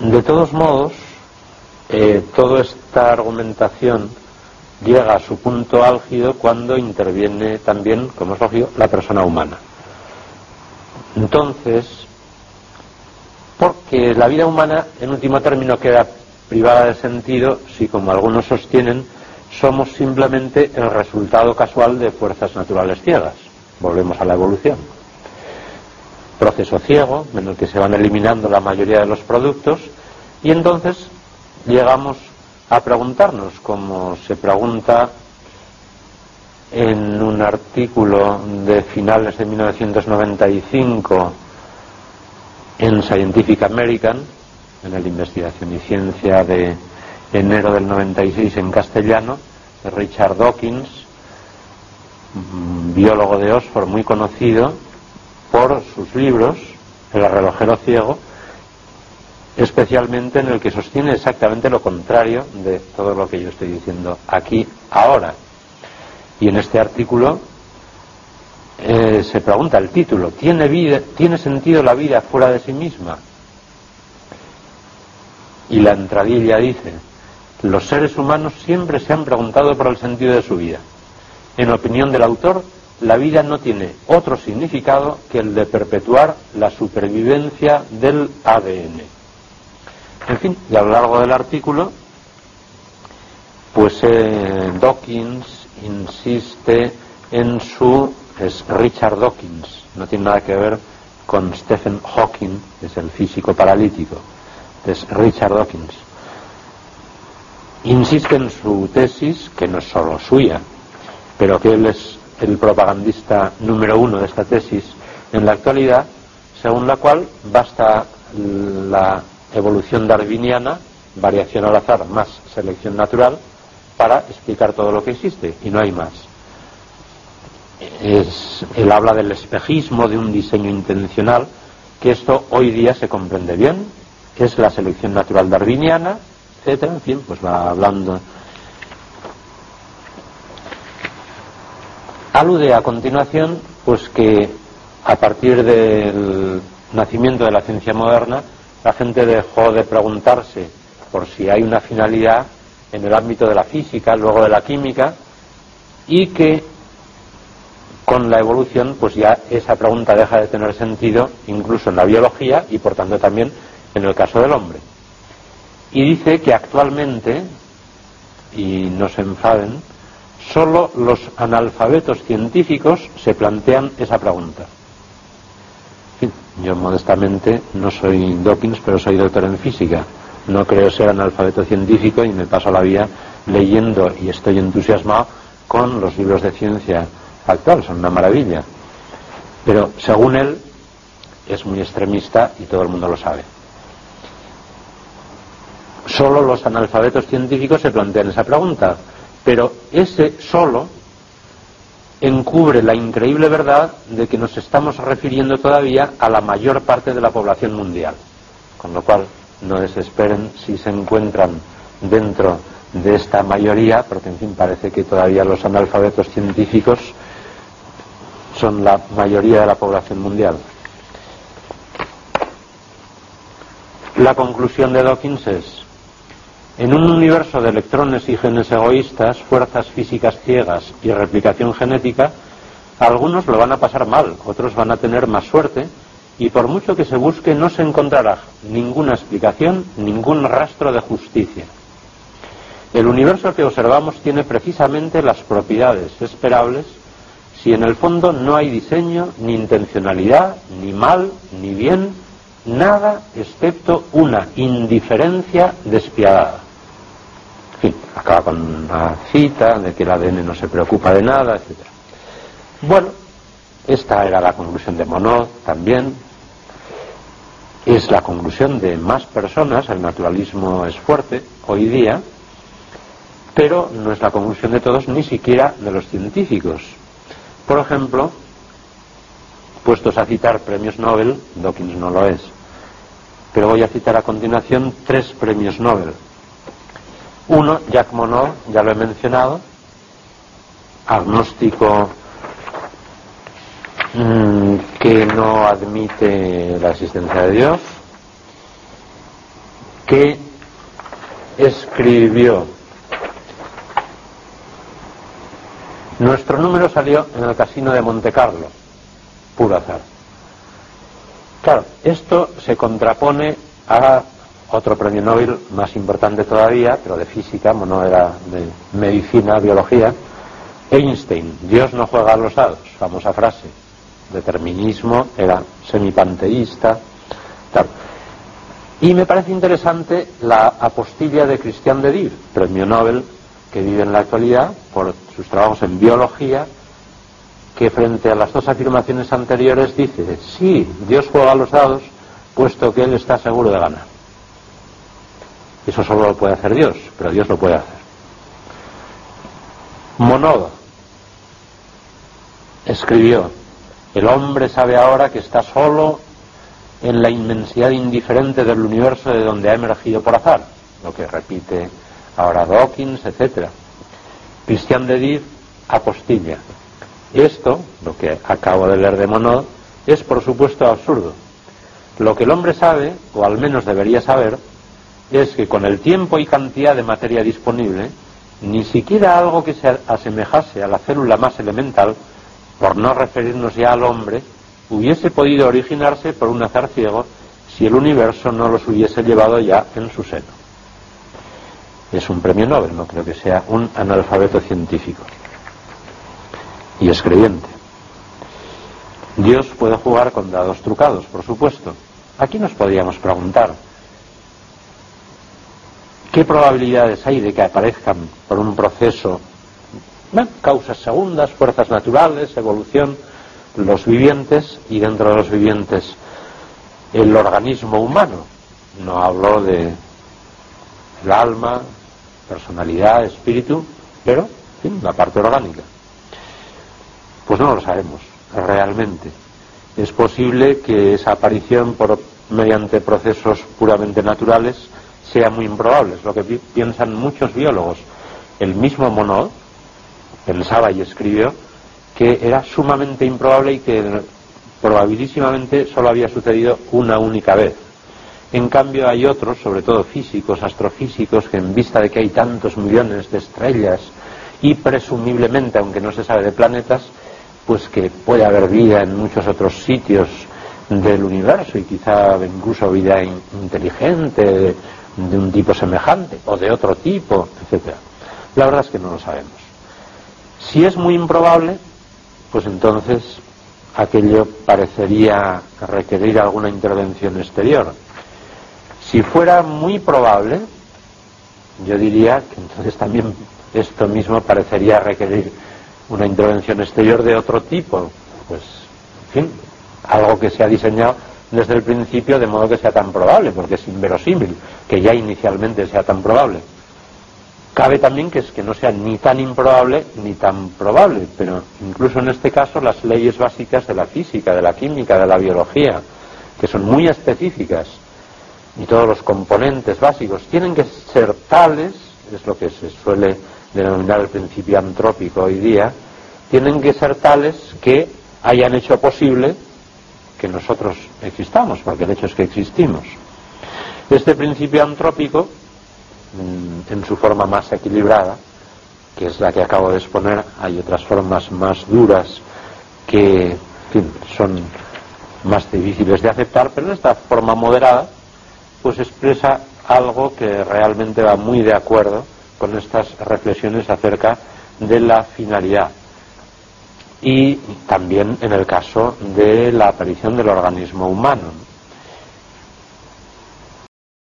De todos modos, eh, toda esta argumentación llega a su punto álgido cuando interviene también, como es lógico, la persona humana. Entonces, porque la vida humana, en último término, queda privada de sentido si, como algunos sostienen, somos simplemente el resultado casual de fuerzas naturales ciegas. Volvemos a la evolución. Proceso ciego, en el que se van eliminando la mayoría de los productos, y entonces llegamos a preguntarnos, como se pregunta en un artículo de finales de 1995 en Scientific American, en el Investigación y Ciencia de enero del 96 en castellano, de Richard Dawkins, biólogo de Oxford muy conocido por sus libros, El relojero ciego, especialmente en el que sostiene exactamente lo contrario de todo lo que yo estoy diciendo aquí ahora. Y en este artículo eh, se pregunta el título, ¿tiene, vida, ¿tiene sentido la vida fuera de sí misma? Y la entradilla dice, los seres humanos siempre se han preguntado por el sentido de su vida. En opinión del autor, la vida no tiene otro significado que el de perpetuar la supervivencia del ADN. En fin, y a lo largo del artículo, pues eh, Dawkins insiste en su es Richard Dawkins, no tiene nada que ver con Stephen Hawking, que es el físico paralítico, es Richard Dawkins. Insiste en su tesis, que no es solo suya, pero que él es el propagandista número uno de esta tesis en la actualidad, según la cual basta la evolución darwiniana, variación al azar más selección natural, para explicar todo lo que existe, y no hay más. Es, él habla del espejismo de un diseño intencional, que esto hoy día se comprende bien, es la selección natural darwiniana, etcétera, en fin, pues va hablando. Alude a continuación, pues que a partir del nacimiento de la ciencia moderna, la gente dejó de preguntarse por si hay una finalidad en el ámbito de la física, luego de la química, y que con la evolución, pues ya esa pregunta deja de tener sentido incluso en la biología y por tanto también en el caso del hombre. Y dice que actualmente, y no se enfaden, solo los analfabetos científicos se plantean esa pregunta. Yo modestamente no soy Dawkins, pero soy doctor en física. No creo ser analfabeto científico y me paso la vida leyendo y estoy entusiasmado con los libros de ciencia actual, son una maravilla. Pero según él es muy extremista y todo el mundo lo sabe. Solo los analfabetos científicos se plantean esa pregunta, pero ese solo encubre la increíble verdad de que nos estamos refiriendo todavía a la mayor parte de la población mundial. Con lo cual, no desesperen si se encuentran dentro de esta mayoría, porque en fin parece que todavía los analfabetos científicos son la mayoría de la población mundial. La conclusión de Dawkins es, en un universo de electrones y genes egoístas, fuerzas físicas ciegas y replicación genética, algunos lo van a pasar mal, otros van a tener más suerte, y por mucho que se busque no se encontrará ninguna explicación, ningún rastro de justicia. El universo que observamos tiene precisamente las propiedades esperables si en el fondo no hay diseño, ni intencionalidad, ni mal, ni bien, nada excepto una indiferencia despiadada. Fin, acaba con una cita de que el ADN no se preocupa de nada, etc. Bueno, esta era la conclusión de Monod también. Es la conclusión de más personas, el naturalismo es fuerte hoy día, pero no es la conclusión de todos, ni siquiera de los científicos. Por ejemplo, puestos a citar premios Nobel, Dawkins no lo es, pero voy a citar a continuación tres premios Nobel. Uno, Jacques Monod, ya lo he mencionado, agnóstico mm, que no admite la existencia de Dios, que escribió. Nuestro número salió en el casino de Monte Carlo, puro azar. Claro, esto se contrapone a otro premio Nobel más importante todavía, pero de física, no era de medicina, biología, Einstein, Dios no juega a los dados, famosa frase. Determinismo, era semipanteísta, tal. Y me parece interesante la apostilla de Christian de Div, premio Nobel que vive en la actualidad por sus trabajos en biología, que frente a las dos afirmaciones anteriores dice, sí, Dios juega a los dados, puesto que Él está seguro de ganar. Eso solo lo puede hacer Dios, pero Dios lo puede hacer. Monod escribió, el hombre sabe ahora que está solo en la inmensidad indiferente del universo de donde ha emergido por azar, lo que repite ahora Dawkins, etc. Christian de Div apostilla. Esto, lo que acabo de leer de Monod, es por supuesto absurdo. Lo que el hombre sabe, o al menos debería saber, es que con el tiempo y cantidad de materia disponible, ni siquiera algo que se asemejase a la célula más elemental, por no referirnos ya al hombre, hubiese podido originarse por un azar ciego si el universo no los hubiese llevado ya en su seno. Es un premio Nobel, no creo que sea un analfabeto científico. Y es creyente. Dios puede jugar con dados trucados, por supuesto. Aquí nos podríamos preguntar, ¿qué probabilidades hay de que aparezcan por un proceso, causas segundas, fuerzas naturales, evolución, los vivientes y dentro de los vivientes el organismo humano. No hablo de el alma, personalidad, espíritu, pero la parte orgánica. Pues no lo sabemos realmente. Es posible que esa aparición por mediante procesos puramente naturales sea muy improbable, es lo que piensan muchos biólogos. El mismo Monod pensaba y escribió que era sumamente improbable y que probabilísimamente solo había sucedido una única vez. En cambio hay otros, sobre todo físicos, astrofísicos, que en vista de que hay tantos millones de estrellas y presumiblemente, aunque no se sabe de planetas, pues que puede haber vida en muchos otros sitios del universo y quizá incluso vida inteligente de un tipo semejante o de otro tipo, etcétera. La verdad es que no lo sabemos. Si es muy improbable, pues entonces aquello parecería requerir alguna intervención exterior. Si fuera muy probable, yo diría que entonces también esto mismo parecería requerir una intervención exterior de otro tipo. Pues, en fin, algo que se ha diseñado desde el principio de modo que sea tan probable, porque es inverosímil que ya inicialmente sea tan probable. Cabe también que, es que no sea ni tan improbable ni tan probable, pero incluso en este caso las leyes básicas de la física, de la química, de la biología, que son muy específicas, y todos los componentes básicos tienen que ser tales, es lo que se suele denominar el principio antrópico hoy día, tienen que ser tales que hayan hecho posible que nosotros existamos, porque el hecho es que existimos. Este principio antrópico en su forma más equilibrada, que es la que acabo de exponer. Hay otras formas más duras que son más difíciles de aceptar, pero esta forma moderada pues expresa algo que realmente va muy de acuerdo con estas reflexiones acerca de la finalidad. Y también en el caso de la aparición del organismo humano.